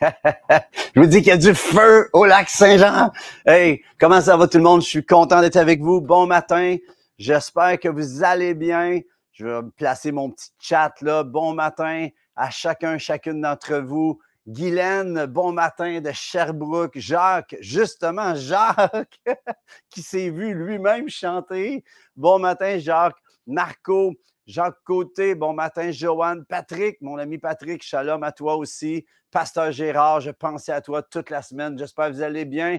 Je vous dis qu'il y a du feu au lac Saint-Jean. Hey, comment ça va tout le monde? Je suis content d'être avec vous. Bon matin. J'espère que vous allez bien. Je vais placer mon petit chat là. Bon matin à chacun, chacune d'entre vous. Guylaine, bon matin de Sherbrooke. Jacques, justement, Jacques, qui s'est vu lui-même chanter. Bon matin, Jacques. Marco, Jacques Côté, bon matin, Joanne. Patrick, mon ami Patrick, shalom à toi aussi. Pasteur Gérard, je pensais à toi toute la semaine. J'espère que vous allez bien.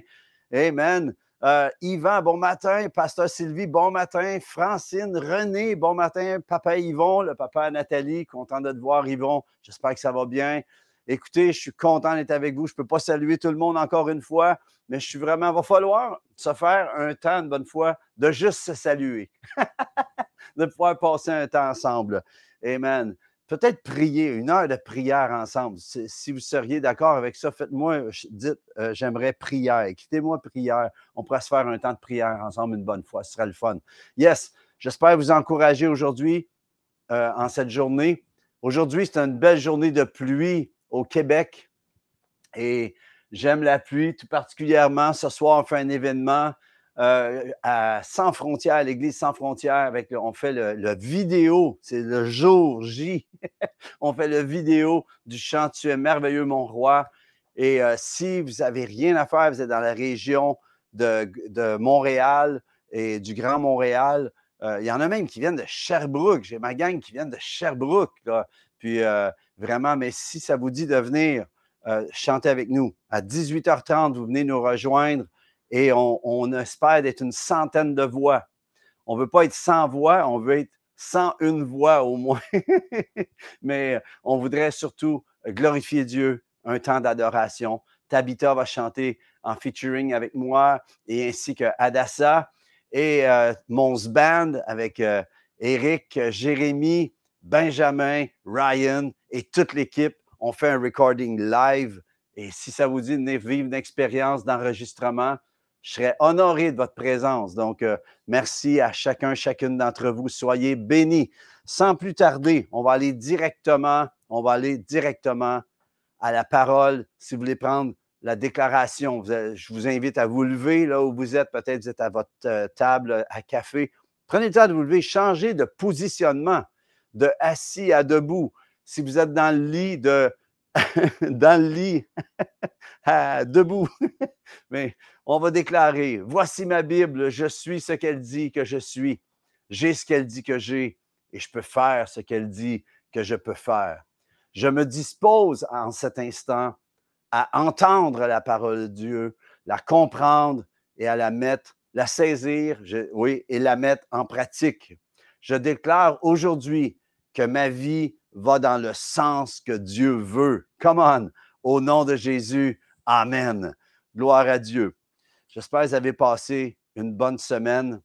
Amen. Euh, Yvan, bon matin. Pasteur Sylvie, bon matin. Francine, René, bon matin. Papa Yvon, le papa Nathalie, content de te voir, Yvon. J'espère que ça va bien. Écoutez, je suis content d'être avec vous. Je ne peux pas saluer tout le monde encore une fois, mais je suis vraiment, il va falloir se faire un temps, une bonne fois, de juste se saluer, de pouvoir passer un temps ensemble. Amen. Peut-être prier, une heure de prière ensemble. Si vous seriez d'accord avec ça, faites-moi, dites, euh, j'aimerais prière. Quittez-moi prière. On pourrait se faire un temps de prière ensemble une bonne fois. Ce serait le fun. Yes, j'espère vous encourager aujourd'hui, euh, en cette journée. Aujourd'hui, c'est une belle journée de pluie au Québec. Et j'aime la pluie, tout particulièrement. Ce soir, on fait un événement euh, à Sans Frontières, à l'Église Sans Frontières. Avec on fait le, vidéo, c'est le jour J. on fait le vidéo du chant Tu es merveilleux, mon roi. Et euh, si vous n'avez rien à faire, vous êtes dans la région de, Montréal et du Grand Montréal, euh, il y en a même qui viennent de Sherbrooke. J'ai ma gang qui vient de Sherbrooke. Puis vraiment, mais si ça vous dit de venir chanter avec nous, à 18h30, vous venez nous rejoindre et on, espère d'être une centaine de voix. On ne veut pas être sans voix, on veut être sans une voix au moins. mais on voudrait surtout glorifier Dieu, un temps d'adoration. Tabitha va chanter en featuring avec moi et ainsi que Adassa et euh, Mons Band avec euh, Eric, Jérémy, Benjamin, Ryan et toute l'équipe ont fait un recording live. Et si ça vous dit de vivre une expérience d'enregistrement, je serais honoré de votre présence. Donc, euh, merci à chacun, chacune d'entre vous. Soyez bénis. Sans plus tarder, on va aller directement, on va aller directement à la parole. Si vous voulez prendre la déclaration, je vous invite à vous lever là où vous êtes. Peut-être vous êtes à votre euh, table à café. Prenez le temps de vous lever, changez de positionnement de assis à debout. Si vous êtes dans le lit, de dans le lit, debout. Mais on va déclarer, voici ma Bible, je suis ce qu'elle dit que je suis. J'ai ce qu'elle dit que j'ai et je peux faire ce qu'elle dit que je peux faire. Je me dispose en cet instant à entendre la parole de Dieu, la comprendre et à la mettre, la saisir, oui, et la mettre en pratique. Je déclare aujourd'hui que ma vie va dans le sens que Dieu veut. Come on, au nom de Jésus, Amen. Gloire à Dieu. J'espère que vous avez passé une bonne semaine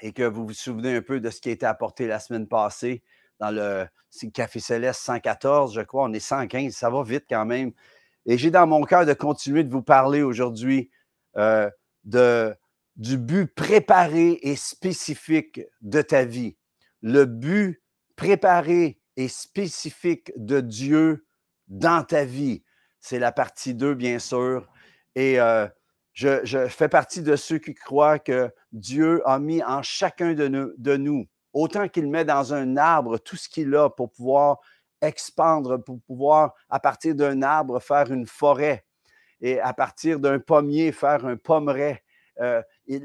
et que vous vous souvenez un peu de ce qui a été apporté la semaine passée dans le Café Céleste 114, je crois. On est 115, ça va vite quand même. Et j'ai dans mon cœur de continuer de vous parler aujourd'hui euh, du but préparé et spécifique de ta vie. Le but préparé et spécifique de Dieu dans ta vie. C'est la partie 2, bien sûr. Et euh, je, fais partie de ceux qui croient que Dieu a mis en chacun de nous, autant qu'il met dans un arbre tout ce qu'il a pour pouvoir expandre, pour pouvoir, à partir d'un arbre, faire une forêt et à partir d'un pommier, faire un pommeret. Euh,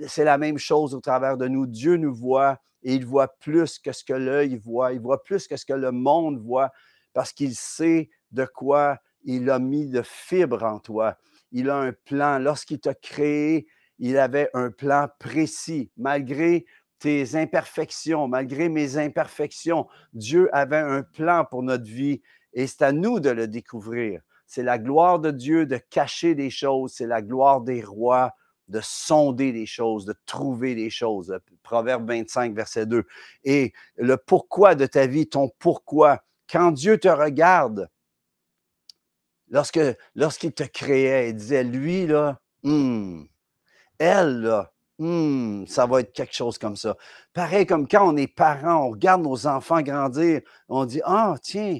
c'est la même chose au travers de nous. Dieu nous voit il voit plus que ce que l'œil voit, il voit plus que ce que le monde voit, parce qu'il sait de quoi il a mis de fibres en toi. Il a un plan. Lorsqu'il t'a créé, il avait un plan précis. Malgré tes imperfections, malgré mes imperfections, Dieu avait un plan pour notre vie et c'est à nous de le découvrir. C'est la gloire de Dieu de cacher des choses, c'est la gloire des rois de sonder les choses, de trouver les choses. Proverbe 25, verset 2. Et le pourquoi de ta vie, ton pourquoi, quand Dieu te regarde, lorsque, lorsqu'il te créait, il disait, lui, là, hmm, elle, là, hmm, ça va être quelque chose comme ça. Pareil comme quand on est parent, on regarde nos enfants grandir, on dit, ah, tiens,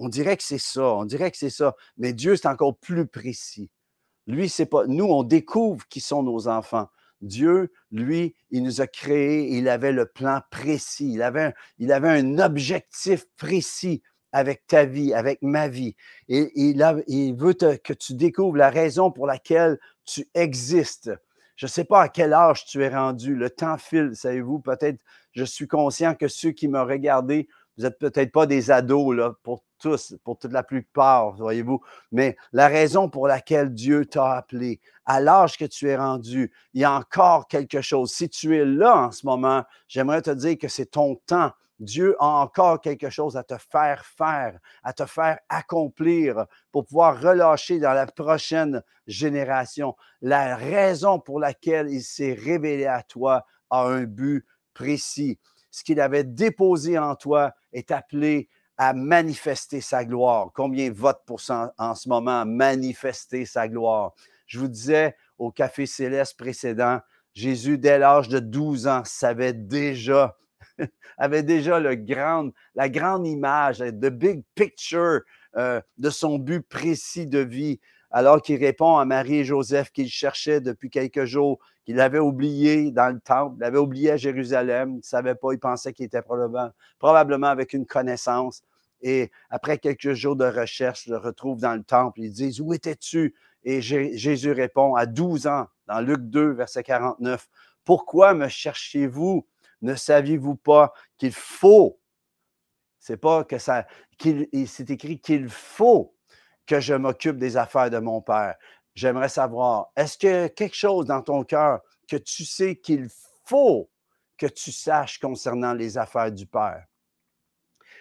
On dirait que c'est ça, on dirait que c'est ça. Mais Dieu, c'est encore plus précis. Lui, c'est pas. Nous, on découvre qui sont nos enfants. Dieu, lui, il nous a créés, il avait le plan précis, il avait, il avait un objectif précis avec ta vie, avec ma vie. Et, il, il veut que tu découvres la raison pour laquelle tu existes. Je ne sais pas à quel âge tu es rendu. Le temps file, savez-vous. Peut-être, je suis conscient que ceux qui m'ont regardé, vous n'êtes peut-être pas des ados pour tous, pour toute la plupart, voyez-vous. Mais la raison pour laquelle Dieu t'a appelé, à l'âge que tu es rendu, il y a encore quelque chose. Si tu es là en ce moment, j'aimerais te dire que c'est ton temps Dieu a encore quelque chose à te faire faire, à te faire accomplir pour pouvoir relâcher dans la prochaine génération. La raison pour laquelle il s'est révélé à toi a un but précis. Ce qu'il avait déposé en toi est appelé à manifester sa gloire. Combien votent pour en ce moment, manifester sa gloire? Je vous disais au Café Céleste précédent, Jésus, dès l'âge de 12 ans, savait déjà avait déjà le la grande image, the big picture euh, de son but précis de vie, alors qu'il répond à Marie et Joseph qu'il cherchait depuis quelques jours, qu'il avait oublié dans le temple, il l'avait oublié à Jérusalem, il ne savait pas, il pensait qu'il était probablement, probablement avec une connaissance. Et après quelques jours de recherche, le retrouve dans le temple. Ils disent Où étais-tu? Et Jésus répond à 12 ans, dans Luc 2, verset 49 Pourquoi me cherchez-vous ne saviez-vous pas qu'il faut, c'est pas que ça, qu'il c'est écrit qu'il faut que je m'occupe des affaires de mon Père. J'aimerais savoir, est-ce que quelque chose dans ton cœur que tu sais qu'il faut que tu saches concernant les affaires du Père?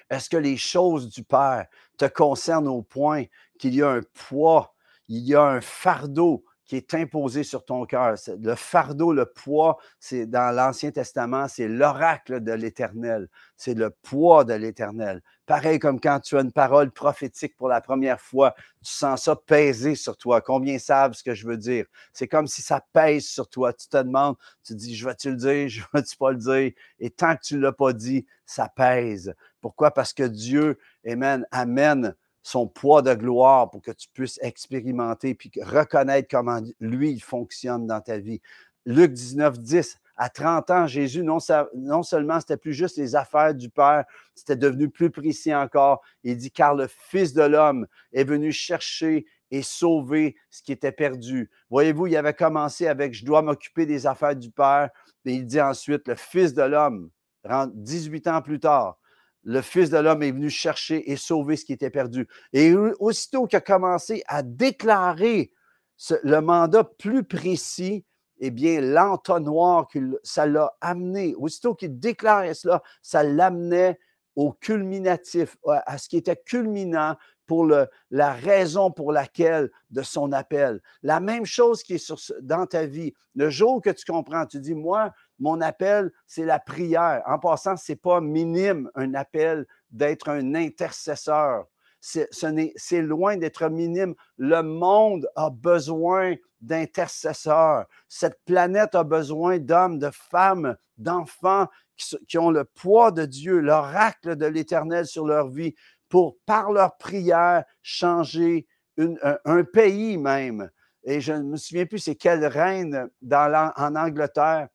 Est-ce que les choses du Père te concernent au point qu'il y a un poids, il y a un fardeau qui est imposé sur ton cœur. Le fardeau, le poids, c'est dans l'Ancien Testament, c'est l'oracle de l'Éternel. C'est le poids de l'Éternel. Pareil comme quand tu as une parole prophétique pour la première fois, tu sens ça peser sur toi. Combien savent ce que je veux dire? C'est comme si ça pèse sur toi. Tu te demandes, tu dis, je vais-tu le dire, je vais-tu pas le dire? Et tant que tu ne l'as pas dit, ça pèse. Pourquoi? Parce que Dieu, amen, amène son poids de gloire pour que tu puisses expérimenter puis reconnaître comment lui, il fonctionne dans ta vie. Luc 19, 10, à 30 ans, Jésus, non, non seulement c'était plus juste les affaires du Père, c'était devenu plus précis encore. Il dit, car le Fils de l'homme est venu chercher et sauver ce qui était perdu. Voyez-vous, il avait commencé avec, je dois m'occuper des affaires du Père. Et il dit ensuite, le Fils de l'homme, 18 ans plus tard, le Fils de l'homme est venu chercher et sauver ce qui était perdu. Et aussitôt qu'il a commencé à déclarer le mandat plus précis, eh bien, l'entonnoir, ça l'a amené. Aussitôt qu'il déclarait cela, ça l'amenait au culminatif, à ce qui était culminant pour la raison pour laquelle de son appel. La même chose qui est dans ta vie. Le jour que tu comprends, tu dis, moi, mon appel, c'est la prière. En passant, ce n'est pas minime un appel d'être un intercesseur. C'est loin d'être minime. Le monde a besoin d'intercesseurs. Cette planète a besoin d'hommes, de femmes, d'enfants qui, ont le poids de Dieu, l'oracle de l'Éternel sur leur vie pour, par leur prière, changer un, pays même. Et je ne me souviens plus c'est quelle reine en Angleterre,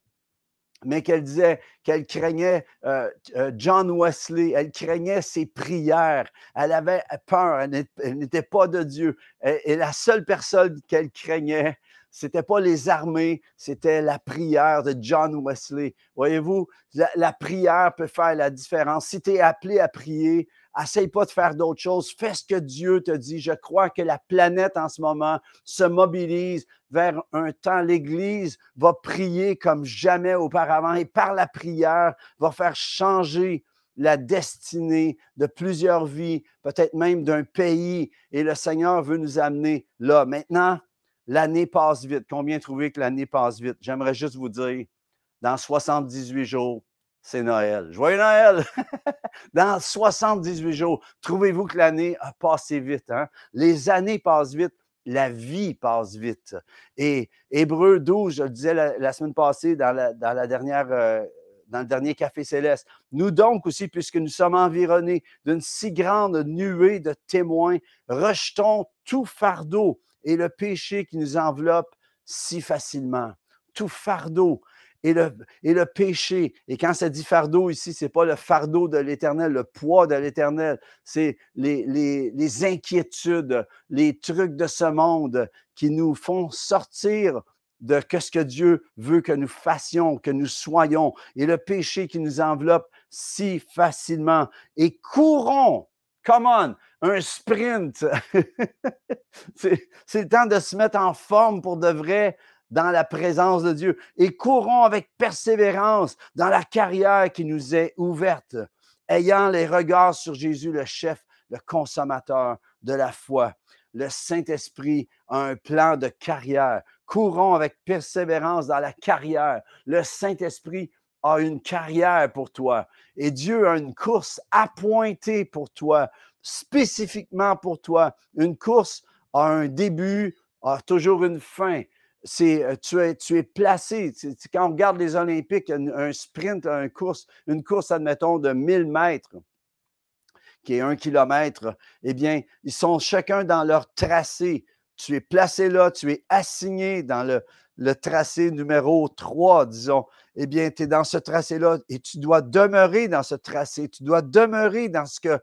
mais qu'elle disait qu'elle craignait euh, euh, John Wesley, elle craignait ses prières, elle avait peur, elle n'était pas de Dieu. Et, la seule personne qu'elle craignait, c'était pas les armées, c'était la prière de John Wesley. Voyez-vous, la prière peut faire la différence. Si tu es appelé à prier, Essaye pas de faire d'autres choses. Fais ce que Dieu te dit. Je crois que la planète en ce moment se mobilise vers un temps. L'Église va prier comme jamais auparavant et par la prière va faire changer la destinée de plusieurs vies, peut-être même d'un pays. Et le Seigneur veut nous amener là. Maintenant, l'année passe vite. Combien trouvez que l'année passe vite? J'aimerais juste vous dire, dans 78 jours, c'est Noël. Joyeux Noël! Dans 78 jours, trouvez-vous que l'année a passé vite? Hein? Les années passent vite, la vie passe vite. Et Hébreu 12, je le disais la, semaine passée dans la, dernière, euh, dans le dernier café céleste. Nous donc aussi, puisque nous sommes environnés d'une si grande nuée de témoins, rejetons tout fardeau et le péché qui nous enveloppe si facilement. Tout fardeau et le, péché. Et quand ça dit fardeau ici, c'est pas le fardeau de l'éternel, le poids de l'éternel, c'est les, inquiétudes, les trucs de ce monde qui nous font sortir de ce que Dieu veut que nous fassions, que nous soyons, et le péché qui nous enveloppe si facilement. Et courons, come on, un sprint. c'est le temps de se mettre en forme pour de vrai dans la présence de Dieu et courons avec persévérance dans la carrière qui nous est ouverte, ayant les regards sur Jésus, le chef, le consommateur de la foi. Le Saint-Esprit a un plan de carrière. Courons avec persévérance dans la carrière. Le Saint-Esprit a une carrière pour toi et Dieu a une course appointée pour toi, spécifiquement pour toi. Une course a un début, a toujours une fin euh, tu es, tu es placé. quand on regarde les Olympiques, un, sprint, une course, une course, admettons, de 1000 mètres, qui est un kilomètre, eh bien, ils sont chacun dans leur tracé. Tu es placé là, tu es assigné dans le, le tracé numéro 3, disons. Eh bien, tu es dans ce tracé-là et tu dois demeurer dans ce tracé. Tu dois demeurer dans ce que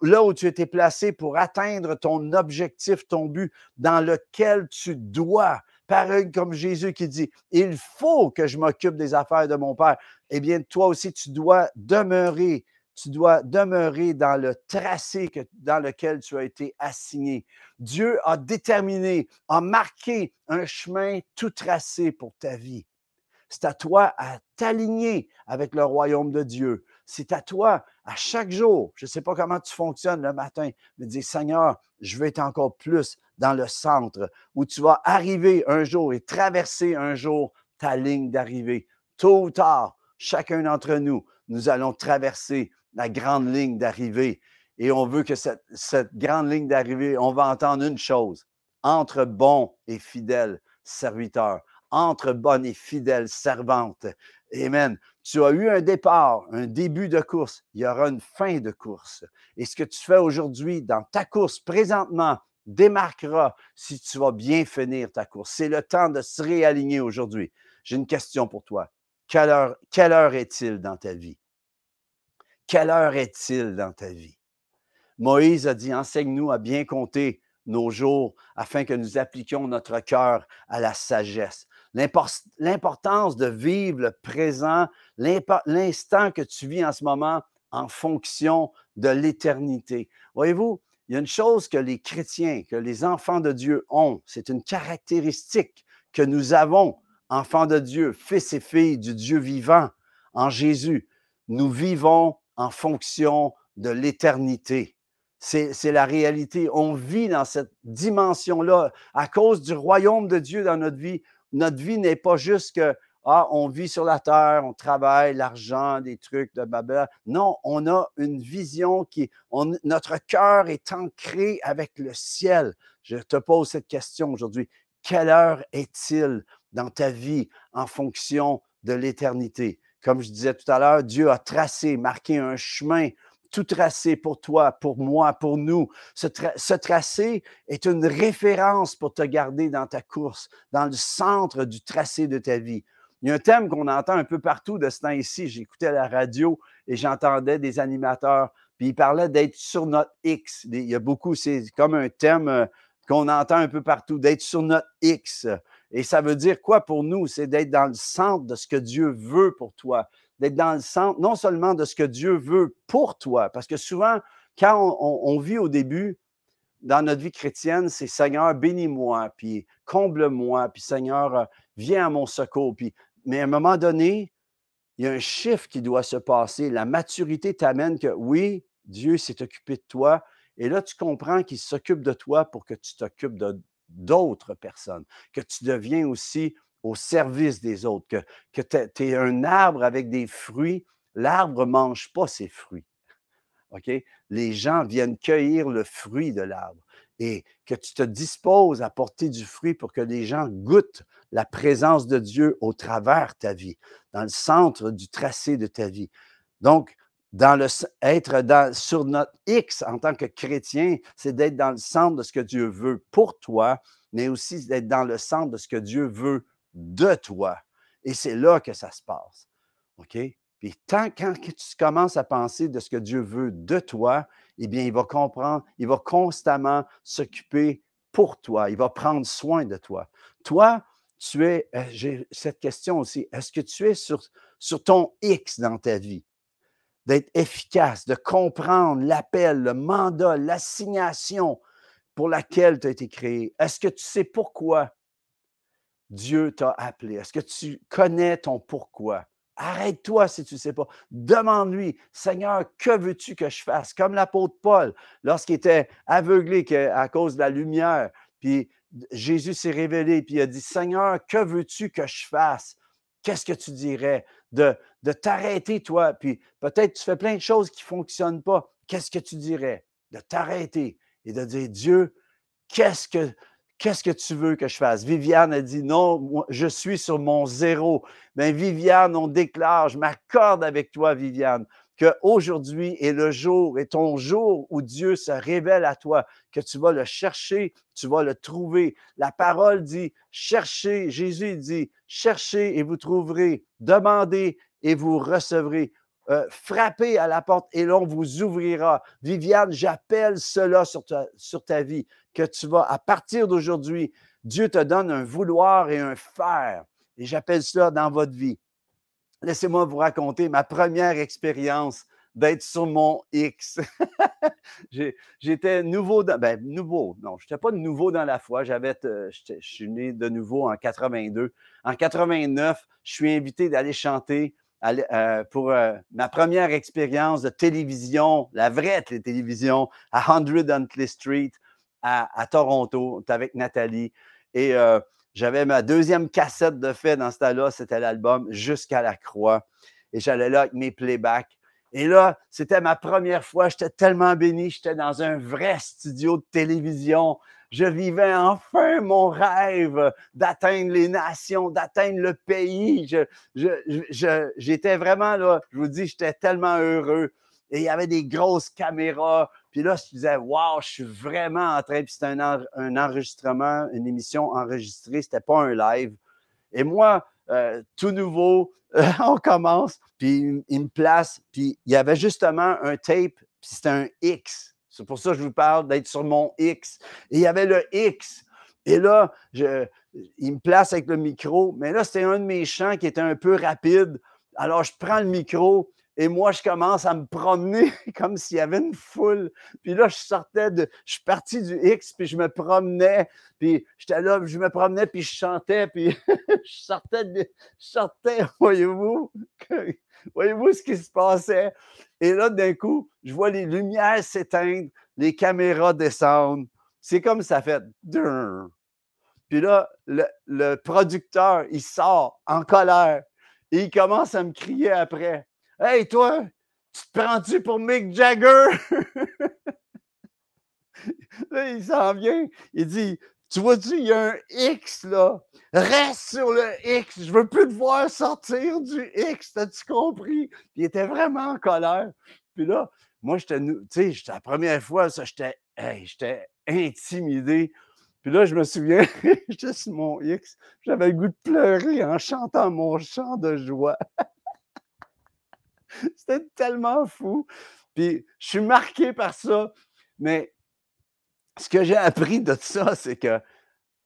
là où tu étais placé pour atteindre ton objectif, ton but, dans lequel tu dois Pareil comme Jésus qui dit, il faut que je m'occupe des affaires de mon Père. Eh bien, toi aussi, tu dois demeurer, tu dois demeurer dans le tracé dans lequel tu as été assigné. Dieu a déterminé, a marqué un chemin tout tracé pour ta vie. C'est à toi à t'aligner avec le royaume de Dieu. C'est à toi à chaque jour. Je ne sais pas comment tu fonctionnes le matin, mais dis Seigneur, je veux être encore plus dans le centre où tu vas arriver un jour et traverser un jour ta ligne d'arrivée. Tôt ou tard, chacun d'entre nous, nous allons traverser la grande ligne d'arrivée. Et on veut que cette, cette grande ligne d'arrivée, on va entendre une chose, entre bons et fidèles serviteurs, entre bonnes et fidèles servantes. Amen. Tu as eu un départ, un début de course. Il y aura une fin de course. Et ce que tu fais aujourd'hui dans ta course présentement démarquera si tu vas bien finir ta course. C'est le temps de se réaligner aujourd'hui. J'ai une question pour toi. Quelle heure, quelle heure est-il dans ta vie? Quelle heure est-il dans ta vie? Moïse a dit, enseigne-nous à bien compter nos jours afin que nous appliquions notre cœur à la sagesse. L'importance de vivre le présent, l'instant que tu vis en ce moment en fonction de l'éternité. Voyez-vous, il y a une chose que les chrétiens, que les enfants de Dieu ont, c'est une caractéristique que nous avons, enfants de Dieu, fils et filles du Dieu vivant en Jésus. Nous vivons en fonction de l'éternité. C'est la réalité. On vit dans cette dimension-là à cause du royaume de Dieu dans notre vie. Notre vie n'est pas juste que ah, on vit sur la terre, on travaille, l'argent, des trucs de Babel. Non, on a une vision qui, notre cœur est ancré avec le ciel. Je te pose cette question aujourd'hui. Quelle heure est-il dans ta vie en fonction de l'éternité? Comme je disais tout à l'heure, Dieu a tracé, marqué un chemin tout tracé pour toi, pour moi, pour nous. Ce, tracé est une référence pour te garder dans ta course, dans le centre du tracé de ta vie. Il y a un thème qu'on entend un peu partout de ce temps-ci. J'écoutais la radio et j'entendais des animateurs, puis ils parlaient d'être sur notre X. Il y a beaucoup, c'est comme un thème euh, qu'on entend un peu partout, d'être sur notre X. Et ça veut dire quoi pour nous? C'est d'être dans le centre de ce que Dieu veut pour toi, d'être dans le centre non seulement de ce que Dieu veut pour toi, parce que souvent, quand on, vit au début, dans notre vie chrétienne, c'est Seigneur, bénis-moi, puis comble-moi, puis Seigneur, euh, viens à mon secours. Mais à un moment donné, il y a un chiffre qui doit se passer. La maturité t'amène que oui, Dieu s'est occupé de toi. Et là, tu comprends qu'il s'occupe de toi pour que tu t'occupes d'autres personnes, que tu deviens aussi au service des autres, que, que tu es un arbre avec des fruits. L'arbre ne mange pas ses fruits. OK? Les gens viennent cueillir le fruit de l'arbre. et que tu te disposes à porter du fruit pour que les gens goûtent la présence de Dieu au travers ta vie, dans le centre du tracé de ta vie. Donc, dans le, être dans, sur notre X en tant que chrétien, c'est d'être dans le centre de ce que Dieu veut pour toi, mais aussi d'être dans le centre de ce que Dieu veut de toi. Et c'est là que ça se passe. OK? Puis tant quand tu commences à penser de ce que Dieu veut de toi, eh bien, il va comprendre, il va constamment s'occuper pour toi, il va prendre soin de toi. Toi, tu es, euh, j'ai cette question aussi, est-ce que tu es sur, sur ton X dans ta vie? D'être efficace, de comprendre l'appel, le mandat, l'assignation pour laquelle tu as été créé. Est-ce que tu sais pourquoi Dieu t'a appelé? Est-ce que tu connais ton pourquoi? Arrête-toi si tu ne sais pas. Demande-lui, Seigneur, que veux-tu que je fasse? Comme l'apôtre Paul, lorsqu'il était aveuglé à cause de la lumière, puis Jésus s'est révélé, puis il a dit, Seigneur, que veux-tu que je fasse? Qu'est-ce que tu dirais? De, de t'arrêter, toi, puis peut-être tu fais plein de choses qui ne fonctionnent pas. Qu'est-ce que tu dirais? De t'arrêter et de dire, Dieu, qu'est-ce que Qu'est-ce que tu veux que je fasse? Viviane a dit non, je suis sur mon zéro. Mais ben, Viviane, on déclare, je m'accorde avec toi, Viviane, qu'aujourd'hui est le jour, est ton jour où Dieu se révèle à toi, que tu vas le chercher, tu vas le trouver. La parole dit cherchez, Jésus dit cherchez et vous trouverez, demandez et vous recevrez. Euh, frappez à la porte et l'on vous ouvrira. Viviane, j'appelle cela sur ta, vie, que tu vas, à partir d'aujourd'hui, Dieu te donne un vouloir et un faire. Et j'appelle cela dans votre vie. Laissez-moi vous raconter ma première expérience d'être sur mon X. J'étais nouveau, dans, ben, nouveau, non, je n'étais pas nouveau dans la foi. J'avais, je suis né de nouveau en 82. En 89, je suis invité d'aller chanter euh, pour euh, ma première expérience de télévision, la vraie télévision, à 100 Huntley Street, à, Toronto, avec Nathalie. Et euh, j'avais ma deuxième cassette de fait dans ce temps-là, c'était l'album Jusqu'à la croix. Et j'allais là avec mes playbacks. Et là, c'était ma première fois. J'étais tellement béni. J'étais dans un vrai studio de télévision je vivais enfin mon rêve d'atteindre les nations, d'atteindre le pays. j'étais vraiment là, je vous dis, j'étais tellement heureux. Et il y avait des grosses caméras. Puis là, je disais, waouh, je suis vraiment en train. Puis c'était un, un, enregistrement, une émission enregistrée, c'était pas un live. Et moi, euh, tout nouveau, on commence, puis il me place, puis il y avait justement un tape, puis c'était un X. C'est pour ça que je vous parle d'être sur mon X. Et il y avait le X. Et là, il me place avec le micro, mais là, c'était un de mes chants qui était un peu rapide. Alors, je prends le micro et moi, je commence à me promener comme s'il y avait une foule. Puis là, je sortais de. Je suis parti du X, puis je me promenais. Puis j'étais là, je me promenais, puis je chantais, puis je sortais, de, je sortais, voyez-vous. Voyez-vous ce qui se passait? Et là, d'un coup, je vois les lumières s'éteindre, les caméras descendent. C'est comme ça fait. Puis là, le, producteur, il sort en colère et il commence à me crier après. Hey, toi, tu te prends-tu pour Mick Jagger? là, il s'en vient. Il dit Tu vois-tu, il y a un X là. Reste sur le X. Je veux plus te voir sortir du X. T'as-tu compris? Puis il était vraiment en colère. Puis là, moi, j'étais, tu sais, la première fois, ça, j'étais, j'étais intimidé. Puis là, je me souviens, j'étais sur mon X, j'avais le goût de pleurer en chantant mon chant de joie. C'était tellement fou. Puis je suis marqué par ça. Mais ce que j'ai appris de ça, c'est que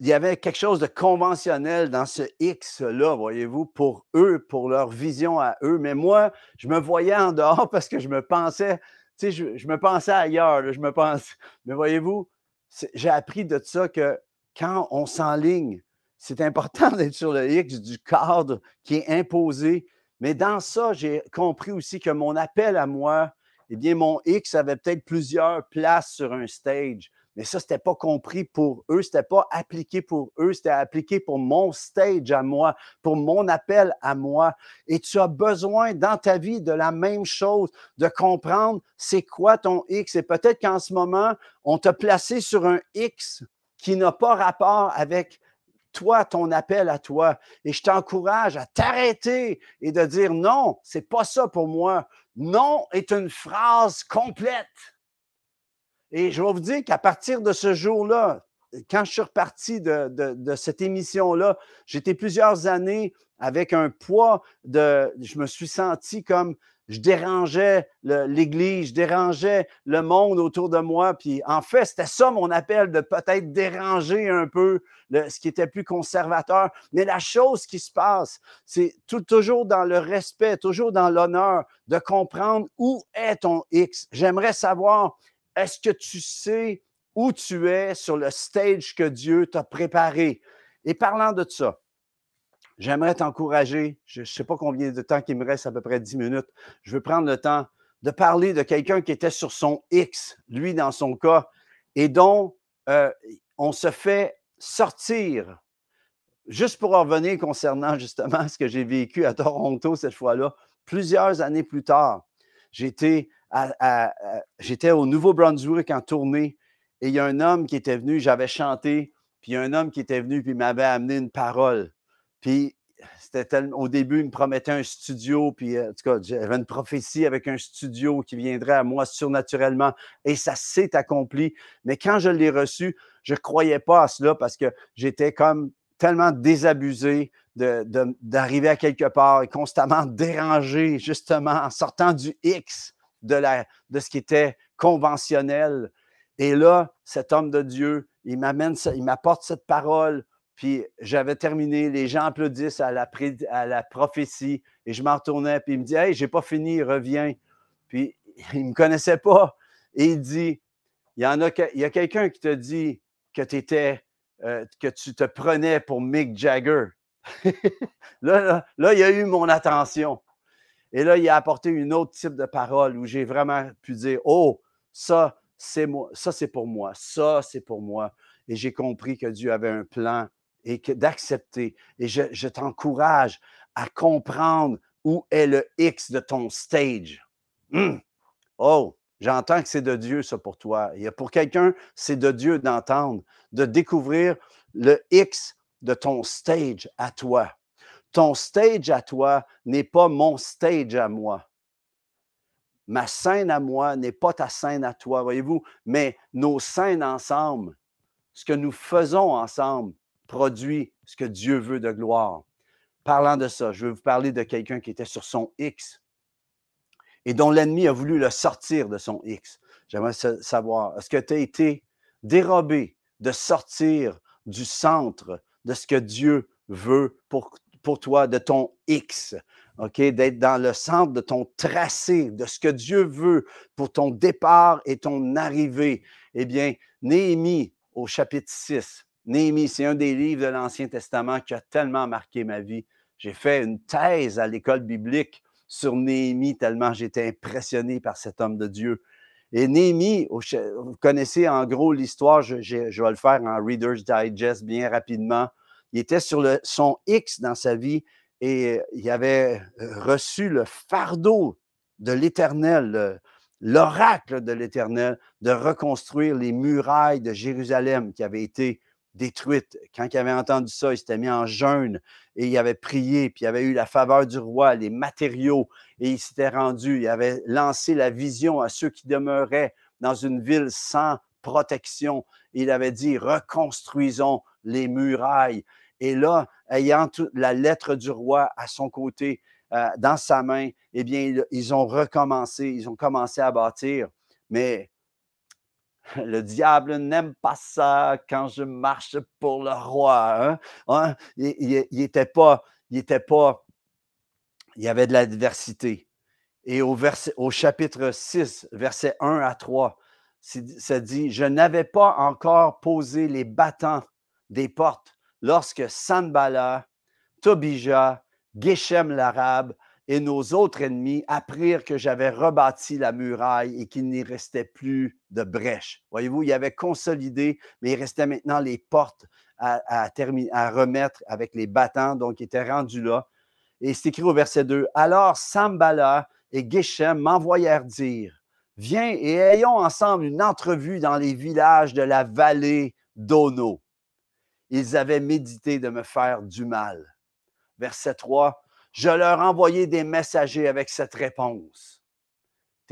il y avait quelque chose de conventionnel dans ce X-là, voyez-vous, pour eux, pour leur vision à eux. Mais moi, je me voyais en dehors parce que je me pensais, tu sais, je, me pensais ailleurs, je me pense. Mais voyez-vous, j'ai appris de ça que quand on s'enligne, c'est important d'être sur le X du cadre qui est imposé. Mais dans ça, j'ai compris aussi que mon appel à moi, eh bien, mon X avait peut-être plusieurs places sur un stage Mais ça, c'était pas compris pour eux, c'était pas appliqué pour eux, c'était appliqué pour mon stage à moi, pour mon appel à moi. Et tu as besoin dans ta vie de la même chose, de comprendre c'est quoi ton X. Et peut-être qu'en ce moment, on t'a placé sur un X qui n'a pas rapport avec toi, ton appel à toi. Et je t'encourage à t'arrêter et de dire non, c'est pas ça pour moi. Non est une phrase complète. Et je vais vous dire qu'à partir de ce jour-là, quand je suis reparti de, de, cette émission-là, j'étais plusieurs années avec un poids de. Je me suis senti comme je dérangeais l'Église, je dérangeais le monde autour de moi. Puis en fait, c'était ça mon appel, de peut-être déranger un peu ce qui était plus conservateur. Mais la chose qui se passe, c'est toujours dans le respect, toujours dans l'honneur de comprendre où est ton X. J'aimerais savoir, est-ce que tu sais où tu es sur le stage que Dieu t'a préparé? Et parlant de ça, J'aimerais t'encourager. Je ne sais pas combien de temps qu'il me reste, à peu près 10 minutes. Je veux prendre le temps de parler de quelqu'un qui était sur son X, lui dans son cas, et dont euh, on se fait sortir. Juste pour revenir concernant justement ce que j'ai vécu à Toronto cette fois-là, plusieurs années plus tard, j'étais, au Nouveau-Brunswick en tournée et il y a un homme qui était venu, j'avais chanté, puis il y a un homme qui était venu puis m'avait amené une parole. Puis, c'était au début, il me promettait un studio, puis euh, en tout cas, j'avais une prophétie avec un studio qui viendrait à moi surnaturellement, et ça s'est accompli. Mais quand je l'ai reçu, je ne croyais pas à cela parce que j'étais comme tellement désabusé d'arriver à quelque part et constamment dérangé, justement, en sortant du X de, la, de ce qui était conventionnel. Et là, cet homme de Dieu, il m'amène, il m'apporte cette parole puis j'avais terminé, les gens applaudissent à la, à la prophétie et je m'en retournais. Puis il me dit Hey, j'ai pas fini, reviens. Puis il me connaissait pas. Et il dit Il y, en a, a quelqu'un qui te dit que, étais, euh, que tu te prenais pour Mick Jagger. là, là, il a eu mon attention. Et là, il a apporté une autre type de parole où j'ai vraiment pu dire Oh, ça, c'est moi, ça, c'est pour moi, ça, c'est pour moi. Et j'ai compris que Dieu avait un plan et d'accepter. Et je, t'encourage à comprendre où est le X de ton stage. Hum! Oh, j'entends que c'est de Dieu, ça, pour toi. Et pour quelqu'un, c'est de Dieu d'entendre, de découvrir le X de ton stage à toi. Ton stage à toi n'est pas mon stage à moi. Ma scène à moi n'est pas ta scène à toi, voyez-vous, mais nos scènes ensemble, ce que nous faisons ensemble, produit ce que Dieu veut de gloire. Parlant de ça, je vais vous parler de quelqu'un qui était sur son X et dont l'ennemi a voulu le sortir de son X. J'aimerais savoir, est-ce que tu as été dérobé de sortir du centre de ce que Dieu veut pour, pour toi, de ton X, OK? D'être dans le centre de ton tracé, de ce que Dieu veut pour ton départ et ton arrivée. Eh bien, Néhémie, au chapitre 6, Néhémie, c'est un des livres de l'Ancien Testament qui a tellement marqué ma vie. J'ai fait une thèse à l'école biblique sur Néhémie tellement j'étais impressionné par cet homme de Dieu. Et Néhémie, vous connaissez en gros l'histoire, je, vais le faire en Reader's Digest bien rapidement. Il était sur son X dans sa vie et il avait reçu le fardeau de l'Éternel, l'oracle de l'Éternel, de reconstruire les murailles de Jérusalem qui avaient été détruite. Quand il avait entendu ça, il s'était mis en jeûne et il avait prié, puis il avait eu la faveur du roi, les matériaux, et il s'était rendu, il avait lancé la vision à ceux qui demeuraient dans une ville sans protection. Il avait dit, reconstruisons les murailles. Et là, ayant la lettre du roi à son côté, euh, dans sa main, eh bien, ils ont recommencé, ils ont commencé à bâtir. Mais le diable n'aime pas ça quand je marche pour le roi. Hein? hein? Il n'était pas, il était pas, il y avait de l'adversité. Et au, chapitre 6, verset 1 à 3, ça dit, je n'avais pas encore posé les battants des portes lorsque Sanbala, Tobija, Geshem l'Arabe, et nos autres ennemis apprirent que j'avais rebâti la muraille et qu'il n'y restait plus de brèche. Voyez-vous, il avait consolidé, mais il restait maintenant les portes à, à remettre avec les battants, donc il était rendu là. Et c'est écrit au verset 2. Alors Sambala et Geshem m'envoyèrent dire Viens et ayons ensemble une entrevue dans les villages de la vallée d'Ono. Ils avaient médité de me faire du mal. Verset 3 Je leur envoyais des messagers avec cette réponse.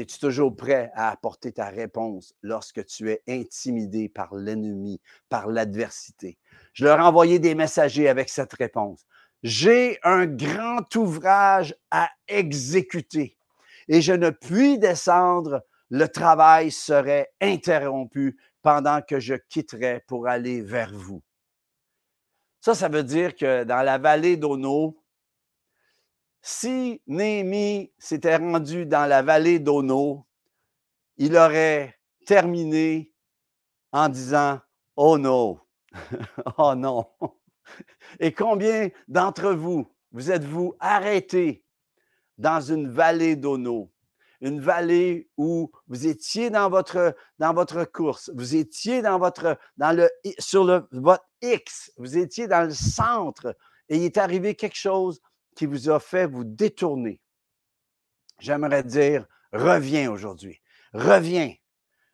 Es-tu toujours prêt à apporter ta réponse lorsque tu es intimidé par l'ennemi, par l'adversité? Je leur envoyais des messagers avec cette réponse. J'ai un grand ouvrage à exécuter et je ne puis descendre, le travail serait interrompu pendant que je quitterais pour aller vers vous. Ça, ça veut dire que dans la vallée d'Ono, si Néhémie s'était rendu dans la vallée d'Ono, il aurait terminé en disant Oh non, oh non. Et combien d'entre vous, vous êtes-vous arrêtés dans une vallée d'Ono? Une vallée où vous étiez dans votre, dans votre course, vous étiez dans votre, dans le, sur le, votre X, vous étiez dans le centre et il est arrivé quelque chose qui vous a fait vous détourner. J'aimerais dire, reviens aujourd'hui. Reviens.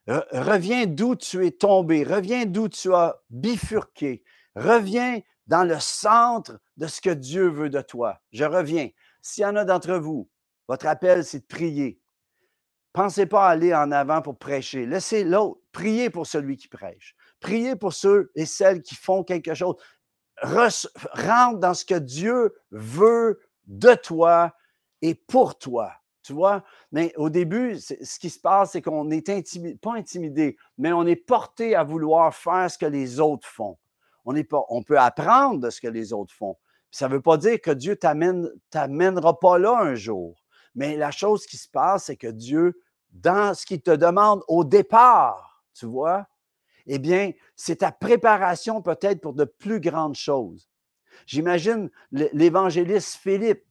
reviens d'où tu es tombé. Reviens d'où tu as bifurqué. Reviens dans le centre de ce que Dieu veut de toi. Je reviens. S'il y en a d'entre vous, votre appel, c'est de prier. Pensez pas à aller en avant pour prêcher. Laissez l'autre. Priez pour celui qui prêche. Priez pour ceux et celles qui font quelque chose. Rentre dans ce que Dieu veut de toi et pour toi. Tu vois? Mais au début, ce qui se passe, c'est qu'on est intimidé, pas intimidé, mais on est porté à vouloir faire ce que les autres font on, on peut apprendre de ce que les autres font. Ça ne veut pas dire que Dieu ne t'amènera pas là un jour. Mais la chose qui se passe, c'est que Dieu, dans ce qu'il te demande au départ, tu vois, eh bien, c'est ta préparation peut-être pour de plus grandes choses. J'imagine l'évangéliste Philippe,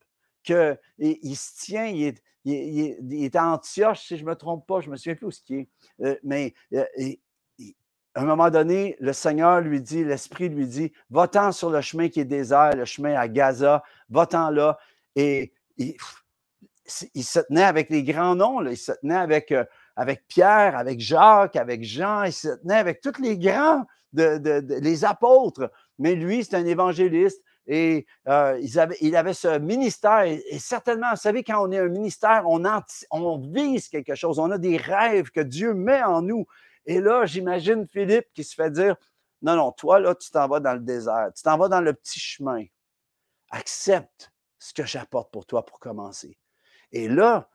qu'il il se tient, il est, à Antioche, si je ne me trompe pas, je ne me souviens plus où ce qui est, euh, mais euh, à un moment donné, le Seigneur lui dit, l'Esprit lui dit, va-t'en sur le chemin qui est désert, le chemin à Gaza, va-t'en là. Et il, se tenait avec les grands noms, il se tenait avec, euh, avec Pierre, avec Jacques, avec Jean, il se tenait avec tous les grands, les apôtres. Mais lui, c'est un évangéliste et euh, il avait ce ministère. Et, certainement, vous savez, quand on est un ministère, on, on vise quelque chose, on a des rêves que Dieu met en nous. Et là, j'imagine Philippe qui se fait dire Non, non, toi, là, tu t'en vas dans le désert, tu t'en vas dans le petit chemin. Accepte ce que j'apporte pour toi pour commencer. Et là,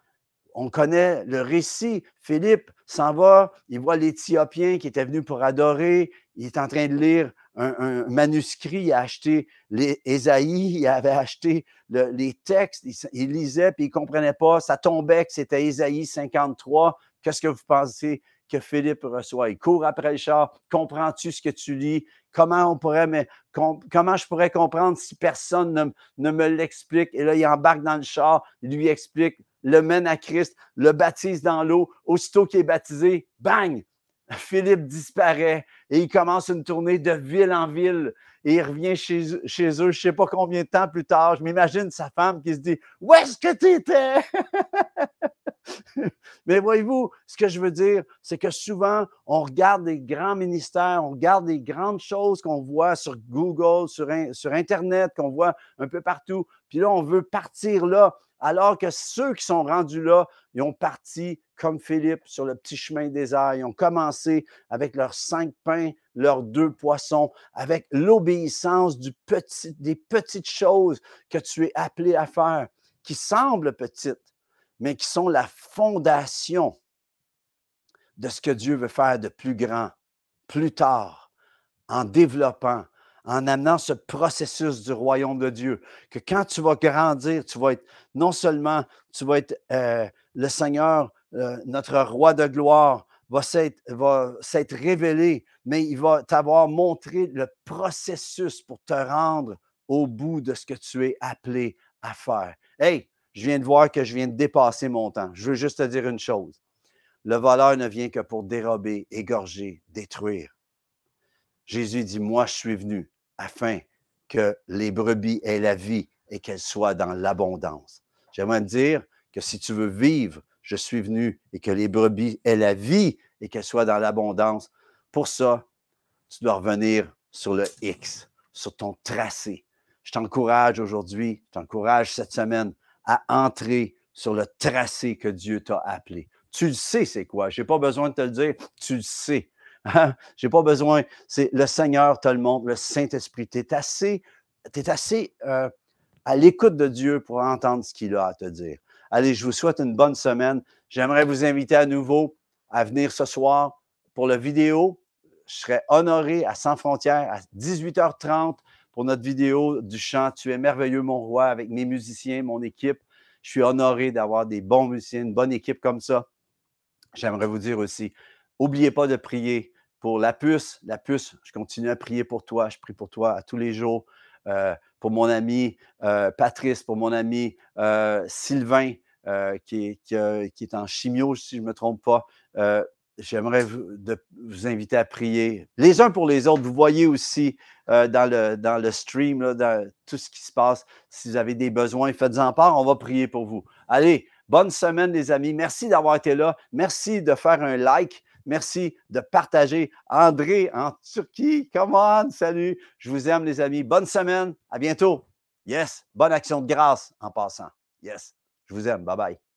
on connaît le récit. Philippe s'en va, il voit l'Éthiopien qui était venu pour adorer, il est en train de lire un, manuscrit, il a acheté les, Ésaïe, il avait acheté les textes, il, lisait, puis il ne comprenait pas, ça tombait que c'était Ésaïe 53. Qu'est-ce que vous pensez que Philippe reçoit. Il court après le char. Comprends-tu ce que tu lis? Comment je pourrais comprendre si personne ne, ne me l'explique? Et là, il embarque dans le char, il lui explique, le mène à Christ, le baptise dans l'eau. Aussitôt qu'il est baptisé, bang! Philippe disparaît et il commence une tournée de ville en ville et il revient chez, chez eux, je ne sais pas combien de temps plus tard. Je m'imagine sa femme qui se dit Où est-ce que tu étais Mais voyez-vous, ce que je veux dire, c'est que souvent, on regarde des grands ministères, on regarde des grandes choses qu'on voit sur Google, sur, Internet, qu'on voit un peu partout. Puis là, on veut partir là alors que ceux qui sont rendus là, ils ont parti comme Philippe sur le petit chemin désert. Ils ont commencé avec leurs cinq pains, leurs deux poissons, avec l'obéissance des petites choses que tu es appelé à faire, qui semblent petites, mais qui sont la fondation de ce que Dieu veut faire de plus grand, plus tard, en développant, en amenant ce processus du royaume de Dieu, que quand tu vas grandir, tu vas être, non seulement tu vas être euh, le Seigneur, euh, notre roi de gloire, va s'être révélé, mais il va t'avoir montré le processus pour te rendre au bout de ce que tu es appelé à faire. Hey, je viens de voir que je viens de dépasser mon temps. Je veux juste te dire une chose. Le voleur ne vient que pour dérober, égorger, détruire. Jésus dit, moi, je suis venu afin que les brebis aient la vie et qu'elles soient dans l'abondance. J'aimerais dire que si tu veux vivre, je suis venu et que les brebis aient la vie et qu'elles soient dans l'abondance. Pour ça, tu dois revenir sur le X, sur ton tracé. Je t'encourage aujourd'hui, je t'encourage cette semaine à entrer sur le tracé que Dieu t'a appelé. Tu le sais, c'est quoi? Je n'ai pas besoin de te le dire, tu le sais. Hein? Je n'ai pas besoin. C'est le Seigneur te le montre, le Saint-Esprit. Tu es assez, es assez euh, à l'écoute de Dieu pour entendre ce qu'il a à te dire. Allez, je vous souhaite une bonne semaine. J'aimerais vous inviter à nouveau à venir ce soir pour la vidéo. Je serai honoré à Sans Frontières à 18h30 pour notre vidéo du chant Tu es merveilleux, mon roi, avec mes musiciens, mon équipe. Je suis honoré d'avoir des bons musiciens, une bonne équipe comme ça. J'aimerais vous dire aussi, n'oubliez pas de prier pour la puce. La puce, je continue à prier pour toi. Je prie pour toi à tous les jours. Euh, pour mon ami euh, Patrice, pour mon ami euh, Sylvain, qui est, en chimio, si je ne me trompe pas j'aimerais vous, inviter à prier les uns pour les autres. Vous voyez aussi dans, le, dans le stream, dans tout ce qui se passe. Si vous avez des besoins, faites-en part. On va prier pour vous. Allez, bonne semaine, les amis. Merci d'avoir été là. Merci de faire un like. Merci de partager. André en Turquie, come on, salut. Je vous aime, les amis. Bonne semaine. À bientôt. Yes. Bonne action de grâce en passant. Yes. Je vous aime. Bye bye.